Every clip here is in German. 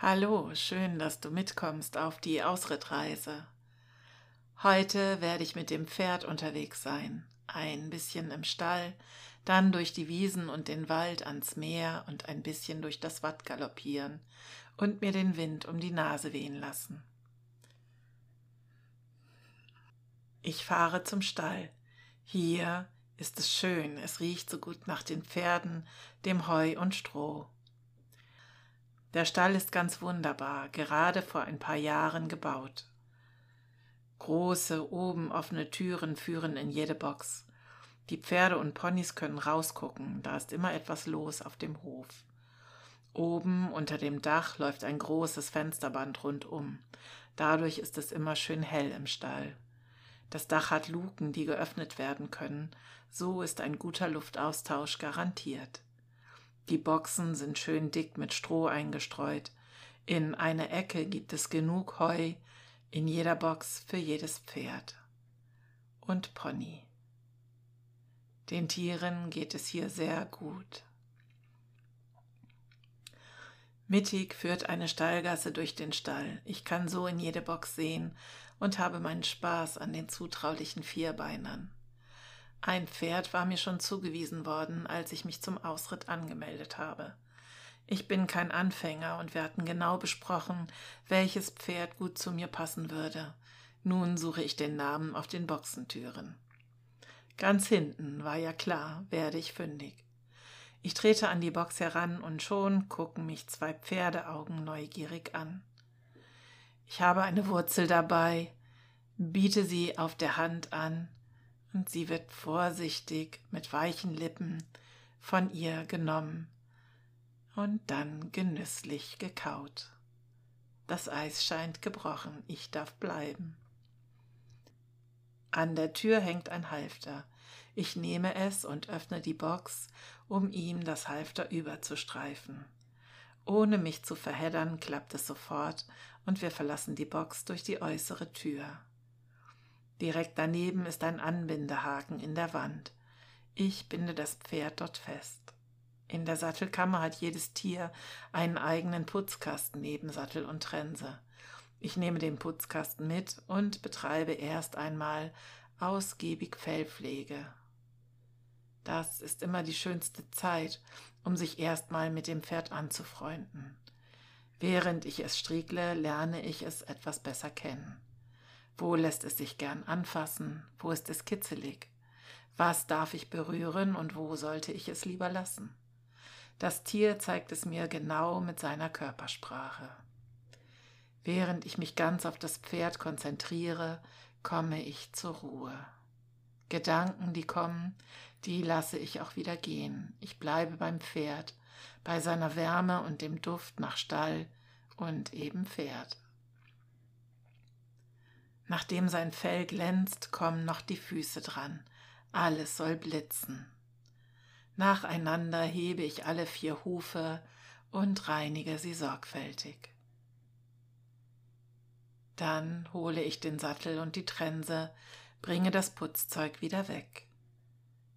Hallo, schön, dass du mitkommst auf die Ausrittreise. Heute werde ich mit dem Pferd unterwegs sein, ein bisschen im Stall, dann durch die Wiesen und den Wald ans Meer und ein bisschen durch das Watt galoppieren und mir den Wind um die Nase wehen lassen. Ich fahre zum Stall. Hier ist es schön, es riecht so gut nach den Pferden, dem Heu und Stroh. Der Stall ist ganz wunderbar, gerade vor ein paar Jahren gebaut. Große, oben offene Türen führen in jede Box. Die Pferde und Ponys können rausgucken, da ist immer etwas los auf dem Hof. Oben unter dem Dach läuft ein großes Fensterband rundum. Dadurch ist es immer schön hell im Stall. Das Dach hat Luken, die geöffnet werden können. So ist ein guter Luftaustausch garantiert. Die Boxen sind schön dick mit Stroh eingestreut. In einer Ecke gibt es genug Heu, in jeder Box für jedes Pferd. Und Pony. Den Tieren geht es hier sehr gut. Mittig führt eine Stallgasse durch den Stall. Ich kann so in jede Box sehen und habe meinen Spaß an den zutraulichen Vierbeinern. Ein Pferd war mir schon zugewiesen worden, als ich mich zum Ausritt angemeldet habe. Ich bin kein Anfänger und wir hatten genau besprochen, welches Pferd gut zu mir passen würde. Nun suche ich den Namen auf den Boxentüren. Ganz hinten war ja klar, werde ich fündig. Ich trete an die Box heran und schon gucken mich zwei Pferdeaugen neugierig an. Ich habe eine Wurzel dabei, biete sie auf der Hand an, und sie wird vorsichtig mit weichen Lippen von ihr genommen und dann genüsslich gekaut. Das Eis scheint gebrochen, ich darf bleiben. An der Tür hängt ein Halfter. Ich nehme es und öffne die Box, um ihm das Halfter überzustreifen. Ohne mich zu verheddern, klappt es sofort und wir verlassen die Box durch die äußere Tür. Direkt daneben ist ein Anbindehaken in der Wand. Ich binde das Pferd dort fest. In der Sattelkammer hat jedes Tier einen eigenen Putzkasten neben Sattel und Trense. Ich nehme den Putzkasten mit und betreibe erst einmal ausgiebig Fellpflege. Das ist immer die schönste Zeit, um sich erstmal mit dem Pferd anzufreunden. Während ich es striekle, lerne ich es etwas besser kennen. Wo lässt es sich gern anfassen? Wo ist es kitzelig? Was darf ich berühren und wo sollte ich es lieber lassen? Das Tier zeigt es mir genau mit seiner Körpersprache. Während ich mich ganz auf das Pferd konzentriere, komme ich zur Ruhe. Gedanken, die kommen, die lasse ich auch wieder gehen. Ich bleibe beim Pferd, bei seiner Wärme und dem Duft nach Stall und eben Pferd. Nachdem sein Fell glänzt, kommen noch die Füße dran. Alles soll blitzen. Nacheinander hebe ich alle vier Hufe und reinige sie sorgfältig. Dann hole ich den Sattel und die Trense, bringe das Putzzeug wieder weg.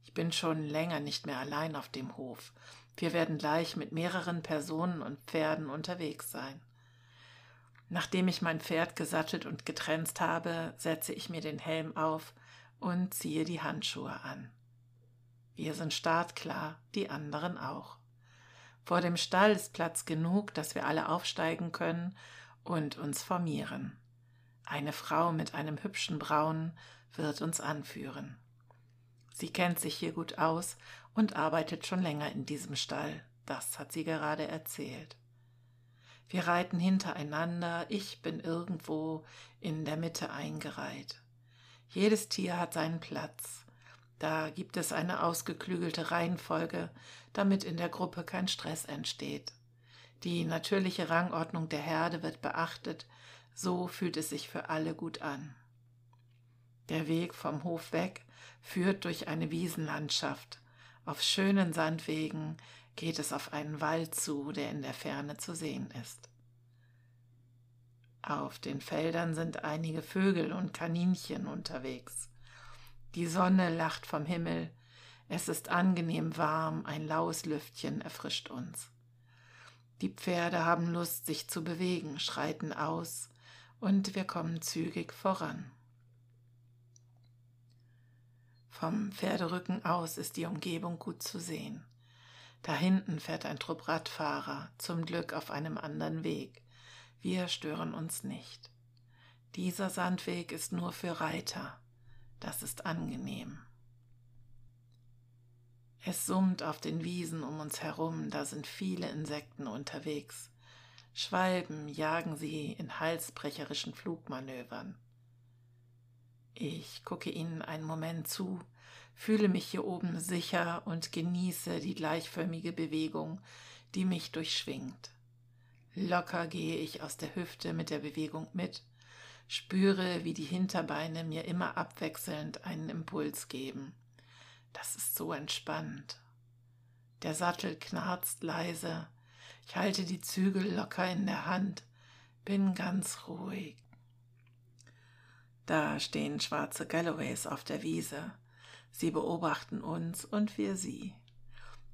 Ich bin schon länger nicht mehr allein auf dem Hof. Wir werden gleich mit mehreren Personen und Pferden unterwegs sein. Nachdem ich mein Pferd gesattelt und getrenzt habe, setze ich mir den Helm auf und ziehe die Handschuhe an. Wir sind startklar, die anderen auch. Vor dem Stall ist Platz genug, dass wir alle aufsteigen können und uns formieren. Eine Frau mit einem hübschen Braun wird uns anführen. Sie kennt sich hier gut aus und arbeitet schon länger in diesem Stall, das hat sie gerade erzählt. Wir reiten hintereinander, ich bin irgendwo in der Mitte eingereiht. Jedes Tier hat seinen Platz. Da gibt es eine ausgeklügelte Reihenfolge, damit in der Gruppe kein Stress entsteht. Die natürliche Rangordnung der Herde wird beachtet, so fühlt es sich für alle gut an. Der Weg vom Hof weg führt durch eine Wiesenlandschaft. Auf schönen Sandwegen geht es auf einen Wald zu, der in der Ferne zu sehen ist. Auf den Feldern sind einige Vögel und Kaninchen unterwegs. Die Sonne lacht vom Himmel, es ist angenehm warm, ein laues Lüftchen erfrischt uns. Die Pferde haben Lust, sich zu bewegen, schreiten aus, und wir kommen zügig voran. Vom Pferderücken aus ist die Umgebung gut zu sehen. Da hinten fährt ein Trupp Radfahrer, zum Glück auf einem anderen Weg. Wir stören uns nicht. Dieser Sandweg ist nur für Reiter. Das ist angenehm. Es summt auf den Wiesen um uns herum, da sind viele Insekten unterwegs. Schwalben jagen sie in halsbrecherischen Flugmanövern. Ich gucke ihnen einen Moment zu, fühle mich hier oben sicher und genieße die gleichförmige Bewegung, die mich durchschwingt. Locker gehe ich aus der Hüfte mit der Bewegung mit, spüre, wie die Hinterbeine mir immer abwechselnd einen Impuls geben. Das ist so entspannt. Der Sattel knarzt leise. Ich halte die Zügel locker in der Hand, bin ganz ruhig. Da stehen schwarze Galloways auf der Wiese. Sie beobachten uns und wir sie.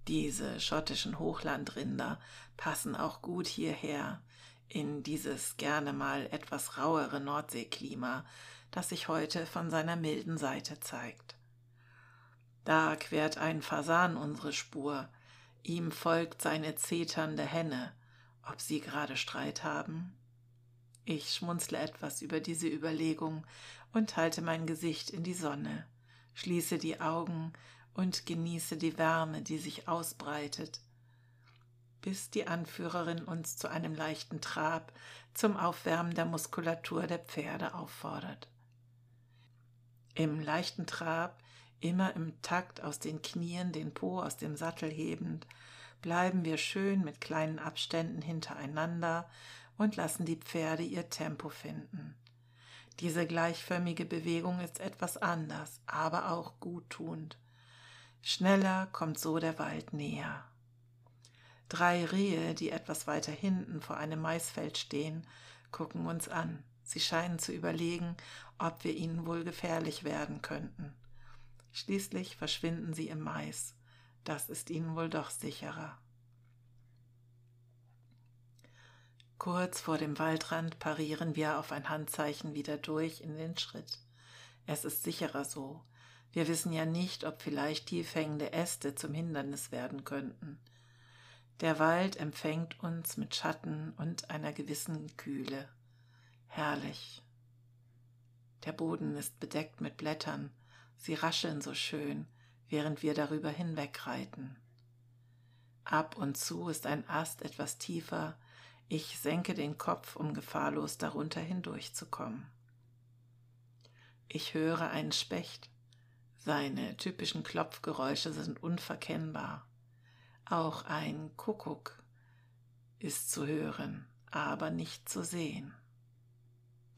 Diese schottischen Hochlandrinder passen auch gut hierher, in dieses gerne mal etwas rauere Nordseeklima, das sich heute von seiner milden Seite zeigt. Da quert ein Fasan unsere Spur, ihm folgt seine zeternde Henne, ob sie gerade Streit haben? Ich schmunzle etwas über diese Überlegung und halte mein Gesicht in die Sonne, schließe die Augen und genieße die Wärme, die sich ausbreitet, bis die Anführerin uns zu einem leichten Trab zum Aufwärmen der Muskulatur der Pferde auffordert. Im leichten Trab immer im Takt aus den Knien den Po aus dem Sattel hebend, bleiben wir schön mit kleinen Abständen hintereinander und lassen die Pferde ihr Tempo finden. Diese gleichförmige Bewegung ist etwas anders, aber auch guttunend. Schneller kommt so der Wald näher. Drei Rehe, die etwas weiter hinten vor einem Maisfeld stehen, gucken uns an. Sie scheinen zu überlegen, ob wir ihnen wohl gefährlich werden könnten. Schließlich verschwinden sie im Mais. Das ist ihnen wohl doch sicherer. Kurz vor dem Waldrand parieren wir auf ein Handzeichen wieder durch in den Schritt. Es ist sicherer so. Wir wissen ja nicht, ob vielleicht tiefhängende Äste zum Hindernis werden könnten. Der Wald empfängt uns mit Schatten und einer gewissen Kühle. Herrlich. Der Boden ist bedeckt mit Blättern, Sie rascheln so schön, während wir darüber hinwegreiten. Ab und zu ist ein Ast etwas tiefer, ich senke den Kopf, um gefahrlos darunter hindurchzukommen. Ich höre einen Specht. Seine typischen Klopfgeräusche sind unverkennbar. Auch ein Kuckuck ist zu hören, aber nicht zu sehen.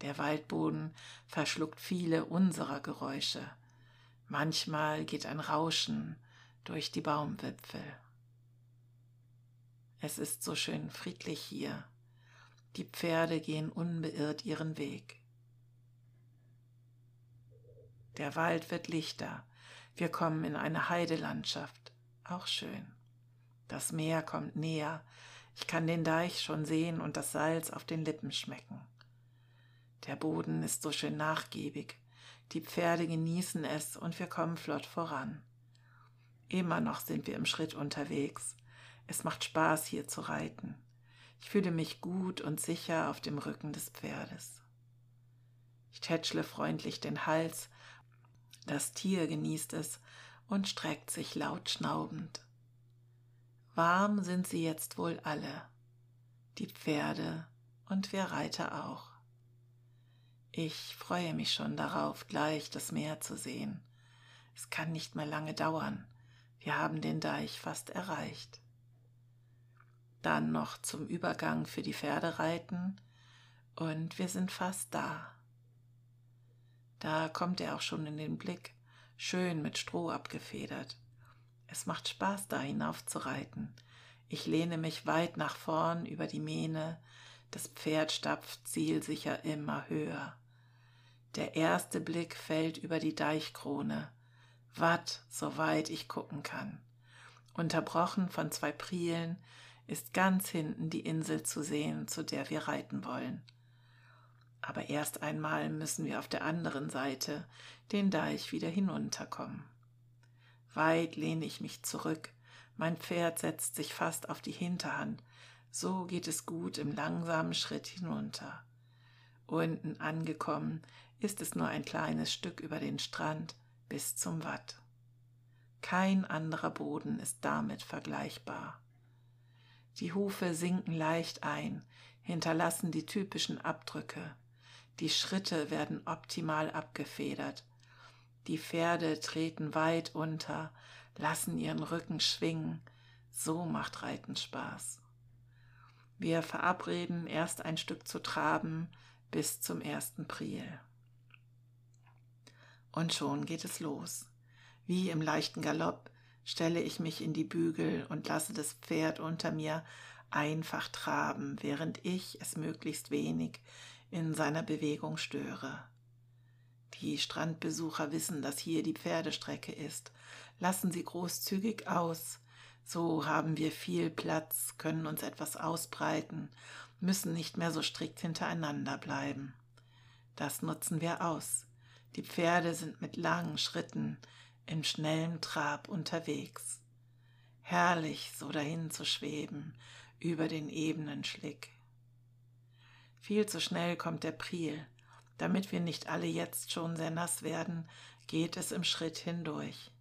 Der Waldboden verschluckt viele unserer Geräusche. Manchmal geht ein Rauschen durch die Baumwipfel. Es ist so schön friedlich hier. Die Pferde gehen unbeirrt ihren Weg. Der Wald wird lichter. Wir kommen in eine Heidelandschaft. Auch schön. Das Meer kommt näher. Ich kann den Deich schon sehen und das Salz auf den Lippen schmecken. Der Boden ist so schön nachgiebig. Die Pferde genießen es und wir kommen flott voran. Immer noch sind wir im Schritt unterwegs. Es macht Spaß, hier zu reiten. Ich fühle mich gut und sicher auf dem Rücken des Pferdes. Ich tätschle freundlich den Hals. Das Tier genießt es und streckt sich laut schnaubend. Warm sind sie jetzt wohl alle, die Pferde und wir Reiter auch. Ich freue mich schon darauf, gleich das Meer zu sehen. Es kann nicht mehr lange dauern. Wir haben den Deich fast erreicht. Dann noch zum Übergang für die Pferde reiten und wir sind fast da. Da kommt er auch schon in den Blick, schön mit Stroh abgefedert. Es macht Spaß, da hinauf zu reiten. Ich lehne mich weit nach vorn über die Mähne, das Pferd stapft zielsicher immer höher. Der erste Blick fällt über die Deichkrone, Watt, soweit ich gucken kann. Unterbrochen von zwei Prielen ist ganz hinten die Insel zu sehen, zu der wir reiten wollen. Aber erst einmal müssen wir auf der anderen Seite den Deich wieder hinunterkommen. Weit lehne ich mich zurück, mein Pferd setzt sich fast auf die Hinterhand, so geht es gut im langsamen Schritt hinunter. Unten angekommen ist es nur ein kleines Stück über den Strand bis zum Watt. Kein anderer Boden ist damit vergleichbar. Die Hufe sinken leicht ein, hinterlassen die typischen Abdrücke. Die Schritte werden optimal abgefedert. Die Pferde treten weit unter, lassen ihren Rücken schwingen. So macht Reiten Spaß. Wir verabreden, erst ein Stück zu traben bis zum ersten Priel. Und schon geht es los. Wie im leichten Galopp stelle ich mich in die Bügel und lasse das Pferd unter mir einfach traben, während ich es möglichst wenig in seiner Bewegung störe. Die Strandbesucher wissen, dass hier die Pferdestrecke ist, lassen sie großzügig aus, so haben wir viel Platz, können uns etwas ausbreiten, müssen nicht mehr so strikt hintereinander bleiben. Das nutzen wir aus. Die Pferde sind mit langen Schritten in schnellem Trab unterwegs. Herrlich, so dahin zu schweben, über den ebenen Schlick. Viel zu schnell kommt der Priel. Damit wir nicht alle jetzt schon sehr nass werden, geht es im Schritt hindurch.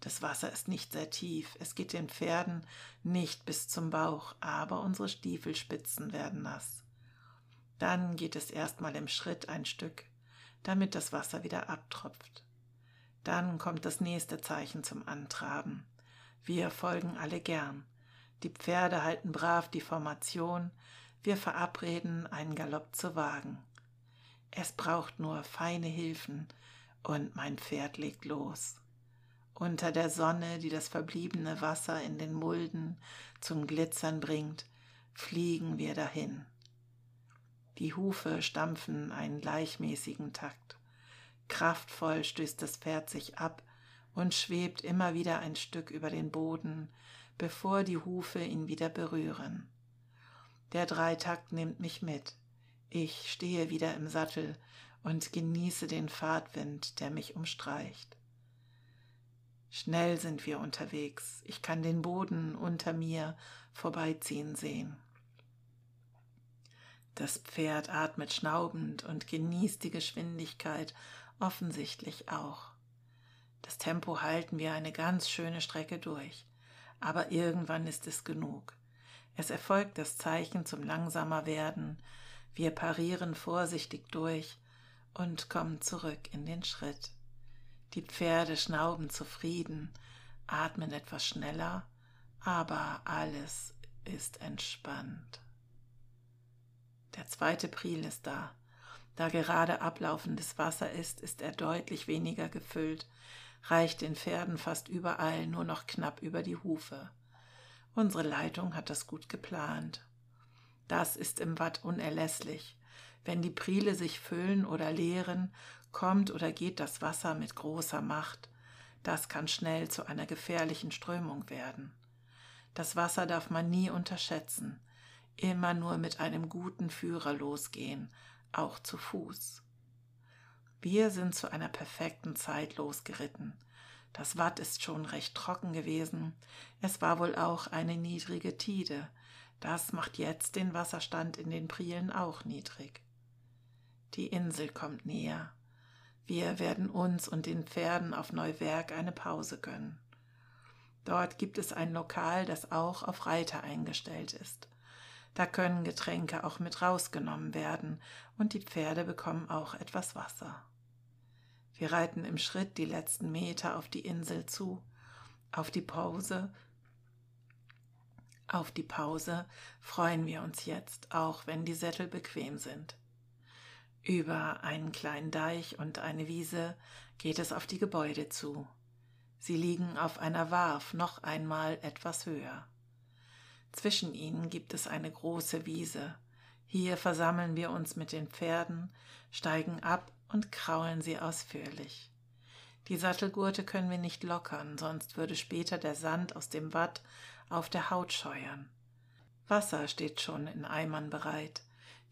Das Wasser ist nicht sehr tief, es geht den Pferden nicht bis zum Bauch, aber unsere Stiefelspitzen werden nass. Dann geht es erstmal im Schritt ein Stück, damit das Wasser wieder abtropft. Dann kommt das nächste Zeichen zum Antraben. Wir folgen alle gern. Die Pferde halten brav die Formation, wir verabreden, einen Galopp zu wagen. Es braucht nur feine Hilfen, und mein Pferd legt los unter der Sonne, die das verbliebene Wasser in den Mulden zum Glitzern bringt, fliegen wir dahin. Die Hufe stampfen einen gleichmäßigen Takt. Kraftvoll stößt das Pferd sich ab und schwebt immer wieder ein Stück über den Boden, bevor die Hufe ihn wieder berühren. Der Dreitakt nimmt mich mit. Ich stehe wieder im Sattel und genieße den Fahrtwind, der mich umstreicht. Schnell sind wir unterwegs. Ich kann den Boden unter mir vorbeiziehen sehen. Das Pferd atmet schnaubend und genießt die Geschwindigkeit offensichtlich auch. Das Tempo halten wir eine ganz schöne Strecke durch, aber irgendwann ist es genug. Es erfolgt das Zeichen zum langsamer werden, wir parieren vorsichtig durch und kommen zurück in den Schritt. Die Pferde schnauben zufrieden, atmen etwas schneller, aber alles ist entspannt. Der zweite Priel ist da. Da gerade ablaufendes Wasser ist, ist er deutlich weniger gefüllt, reicht den Pferden fast überall nur noch knapp über die Hufe. Unsere Leitung hat das gut geplant. Das ist im Watt unerlässlich. Wenn die Priele sich füllen oder leeren, kommt oder geht das Wasser mit großer Macht. Das kann schnell zu einer gefährlichen Strömung werden. Das Wasser darf man nie unterschätzen, immer nur mit einem guten Führer losgehen, auch zu Fuß. Wir sind zu einer perfekten Zeit losgeritten. Das Watt ist schon recht trocken gewesen. Es war wohl auch eine niedrige Tide. Das macht jetzt den Wasserstand in den Prielen auch niedrig. Die Insel kommt näher. Wir werden uns und den Pferden auf Neuwerk eine Pause gönnen. Dort gibt es ein Lokal, das auch auf Reiter eingestellt ist. Da können Getränke auch mit rausgenommen werden und die Pferde bekommen auch etwas Wasser. Wir reiten im Schritt die letzten Meter auf die Insel zu. Auf die Pause auf die Pause freuen wir uns jetzt, auch wenn die Sättel bequem sind. Über einen kleinen Deich und eine Wiese geht es auf die Gebäude zu. Sie liegen auf einer Warf noch einmal etwas höher. Zwischen ihnen gibt es eine große Wiese. Hier versammeln wir uns mit den Pferden, steigen ab und kraulen sie ausführlich. Die Sattelgurte können wir nicht lockern, sonst würde später der Sand aus dem Watt auf der Haut scheuern. Wasser steht schon in Eimern bereit.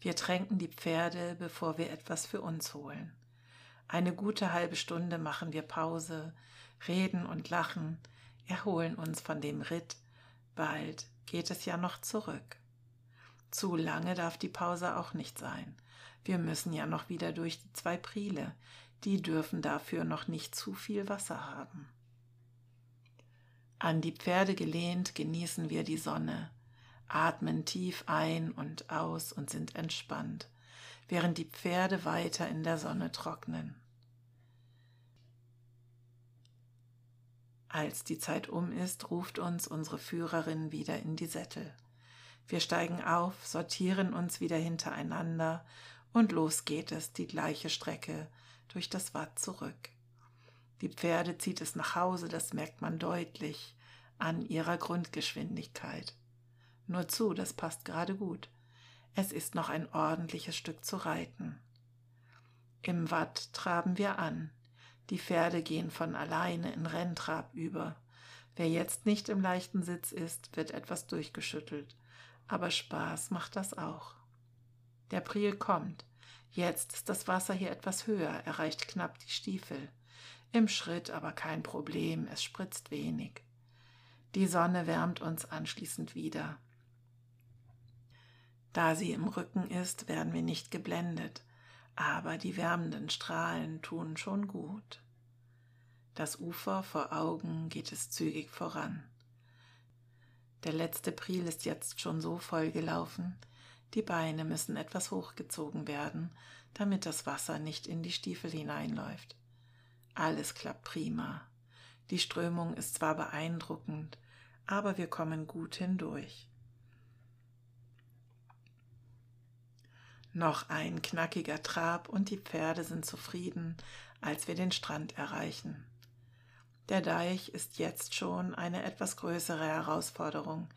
Wir tränken die Pferde, bevor wir etwas für uns holen. Eine gute halbe Stunde machen wir Pause, reden und lachen, erholen uns von dem Ritt. Bald geht es ja noch zurück. Zu lange darf die Pause auch nicht sein. Wir müssen ja noch wieder durch die zwei Priele. Die dürfen dafür noch nicht zu viel Wasser haben. An die Pferde gelehnt genießen wir die Sonne, atmen tief ein und aus und sind entspannt, während die Pferde weiter in der Sonne trocknen. Als die Zeit um ist, ruft uns unsere Führerin wieder in die Sättel. Wir steigen auf, sortieren uns wieder hintereinander und los geht es die gleiche Strecke durch das Watt zurück. Die Pferde zieht es nach Hause, das merkt man deutlich an ihrer Grundgeschwindigkeit. Nur zu, das passt gerade gut. Es ist noch ein ordentliches Stück zu reiten. Im Watt traben wir an. Die Pferde gehen von alleine in Renntrab über. Wer jetzt nicht im leichten Sitz ist, wird etwas durchgeschüttelt. Aber Spaß macht das auch. Der Priel kommt. Jetzt ist das Wasser hier etwas höher, erreicht knapp die Stiefel. Im Schritt aber kein Problem, es spritzt wenig. Die Sonne wärmt uns anschließend wieder. Da sie im Rücken ist, werden wir nicht geblendet, aber die wärmenden Strahlen tun schon gut. Das Ufer vor Augen geht es zügig voran. Der letzte Priel ist jetzt schon so voll gelaufen, die Beine müssen etwas hochgezogen werden, damit das Wasser nicht in die Stiefel hineinläuft. Alles klappt prima. Die Strömung ist zwar beeindruckend, aber wir kommen gut hindurch. Noch ein knackiger Trab und die Pferde sind zufrieden, als wir den Strand erreichen. Der Deich ist jetzt schon eine etwas größere Herausforderung,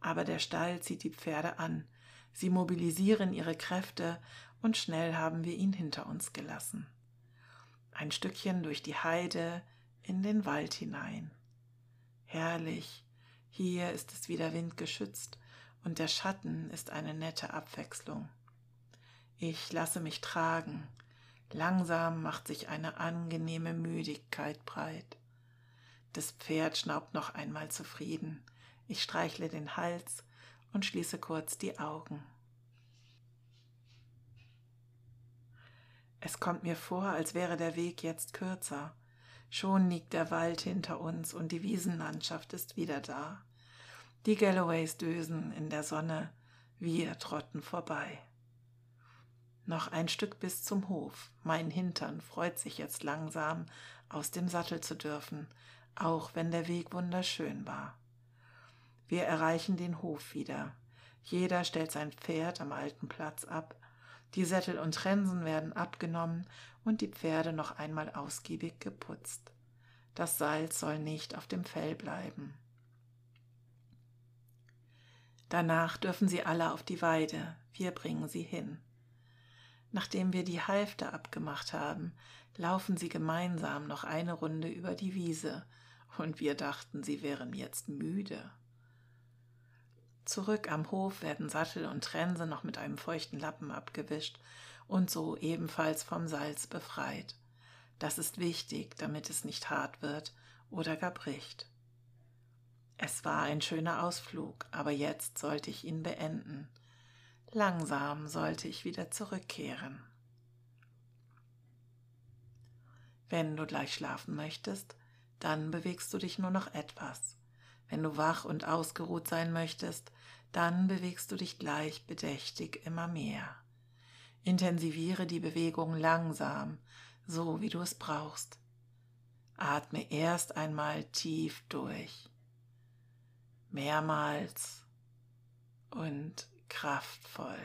aber der Stall zieht die Pferde an, Sie mobilisieren ihre Kräfte und schnell haben wir ihn hinter uns gelassen. Ein Stückchen durch die Heide in den Wald hinein. Herrlich, hier ist es wieder windgeschützt und der Schatten ist eine nette Abwechslung. Ich lasse mich tragen, langsam macht sich eine angenehme Müdigkeit breit. Das Pferd schnaubt noch einmal zufrieden, ich streichle den Hals und schließe kurz die Augen. Es kommt mir vor, als wäre der Weg jetzt kürzer. Schon liegt der Wald hinter uns und die Wiesenlandschaft ist wieder da. Die Galloways dösen in der Sonne, wir trotten vorbei. Noch ein Stück bis zum Hof. Mein Hintern freut sich jetzt langsam, aus dem Sattel zu dürfen, auch wenn der Weg wunderschön war. Wir erreichen den Hof wieder. Jeder stellt sein Pferd am alten Platz ab. Die Sättel und Trensen werden abgenommen und die Pferde noch einmal ausgiebig geputzt. Das Salz soll nicht auf dem Fell bleiben. Danach dürfen sie alle auf die Weide, wir bringen sie hin. Nachdem wir die Halfte abgemacht haben, laufen sie gemeinsam noch eine Runde über die Wiese, und wir dachten, sie wären jetzt müde. Zurück am Hof werden Sattel und Trense noch mit einem feuchten Lappen abgewischt und so ebenfalls vom Salz befreit. Das ist wichtig, damit es nicht hart wird oder gar bricht. Es war ein schöner Ausflug, aber jetzt sollte ich ihn beenden. Langsam sollte ich wieder zurückkehren. Wenn du gleich schlafen möchtest, dann bewegst du dich nur noch etwas. Wenn du wach und ausgeruht sein möchtest, dann bewegst du dich gleich bedächtig immer mehr. Intensiviere die Bewegung langsam, so wie du es brauchst. Atme erst einmal tief durch, mehrmals und kraftvoll.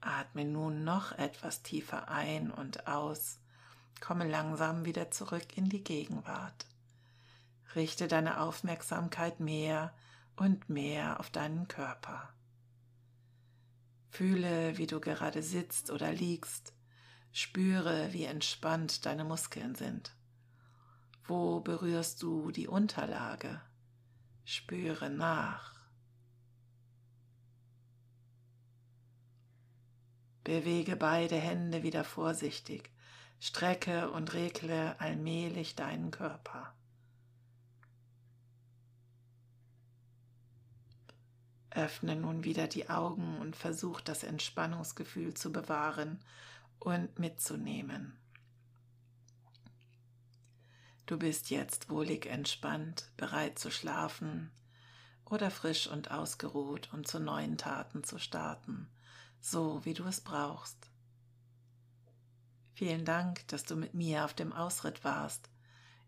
Atme nun noch etwas tiefer ein und aus Komme langsam wieder zurück in die Gegenwart. Richte deine Aufmerksamkeit mehr und mehr auf deinen Körper. Fühle, wie du gerade sitzt oder liegst. Spüre, wie entspannt deine Muskeln sind. Wo berührst du die Unterlage? Spüre nach. Bewege beide Hände wieder vorsichtig, strecke und regle allmählich deinen Körper. Öffne nun wieder die Augen und versuch das Entspannungsgefühl zu bewahren und mitzunehmen. Du bist jetzt wohlig entspannt, bereit zu schlafen oder frisch und ausgeruht, um zu neuen Taten zu starten, so wie du es brauchst. Vielen Dank, dass du mit mir auf dem Ausritt warst.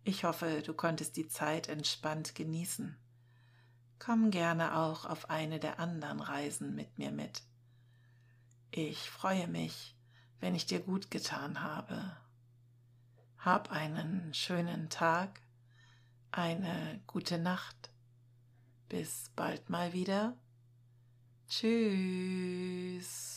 Ich hoffe, du konntest die Zeit entspannt genießen. Komm gerne auch auf eine der anderen Reisen mit mir mit. Ich freue mich, wenn ich dir gut getan habe. Hab einen schönen Tag, eine gute Nacht. Bis bald mal wieder. Tschüss.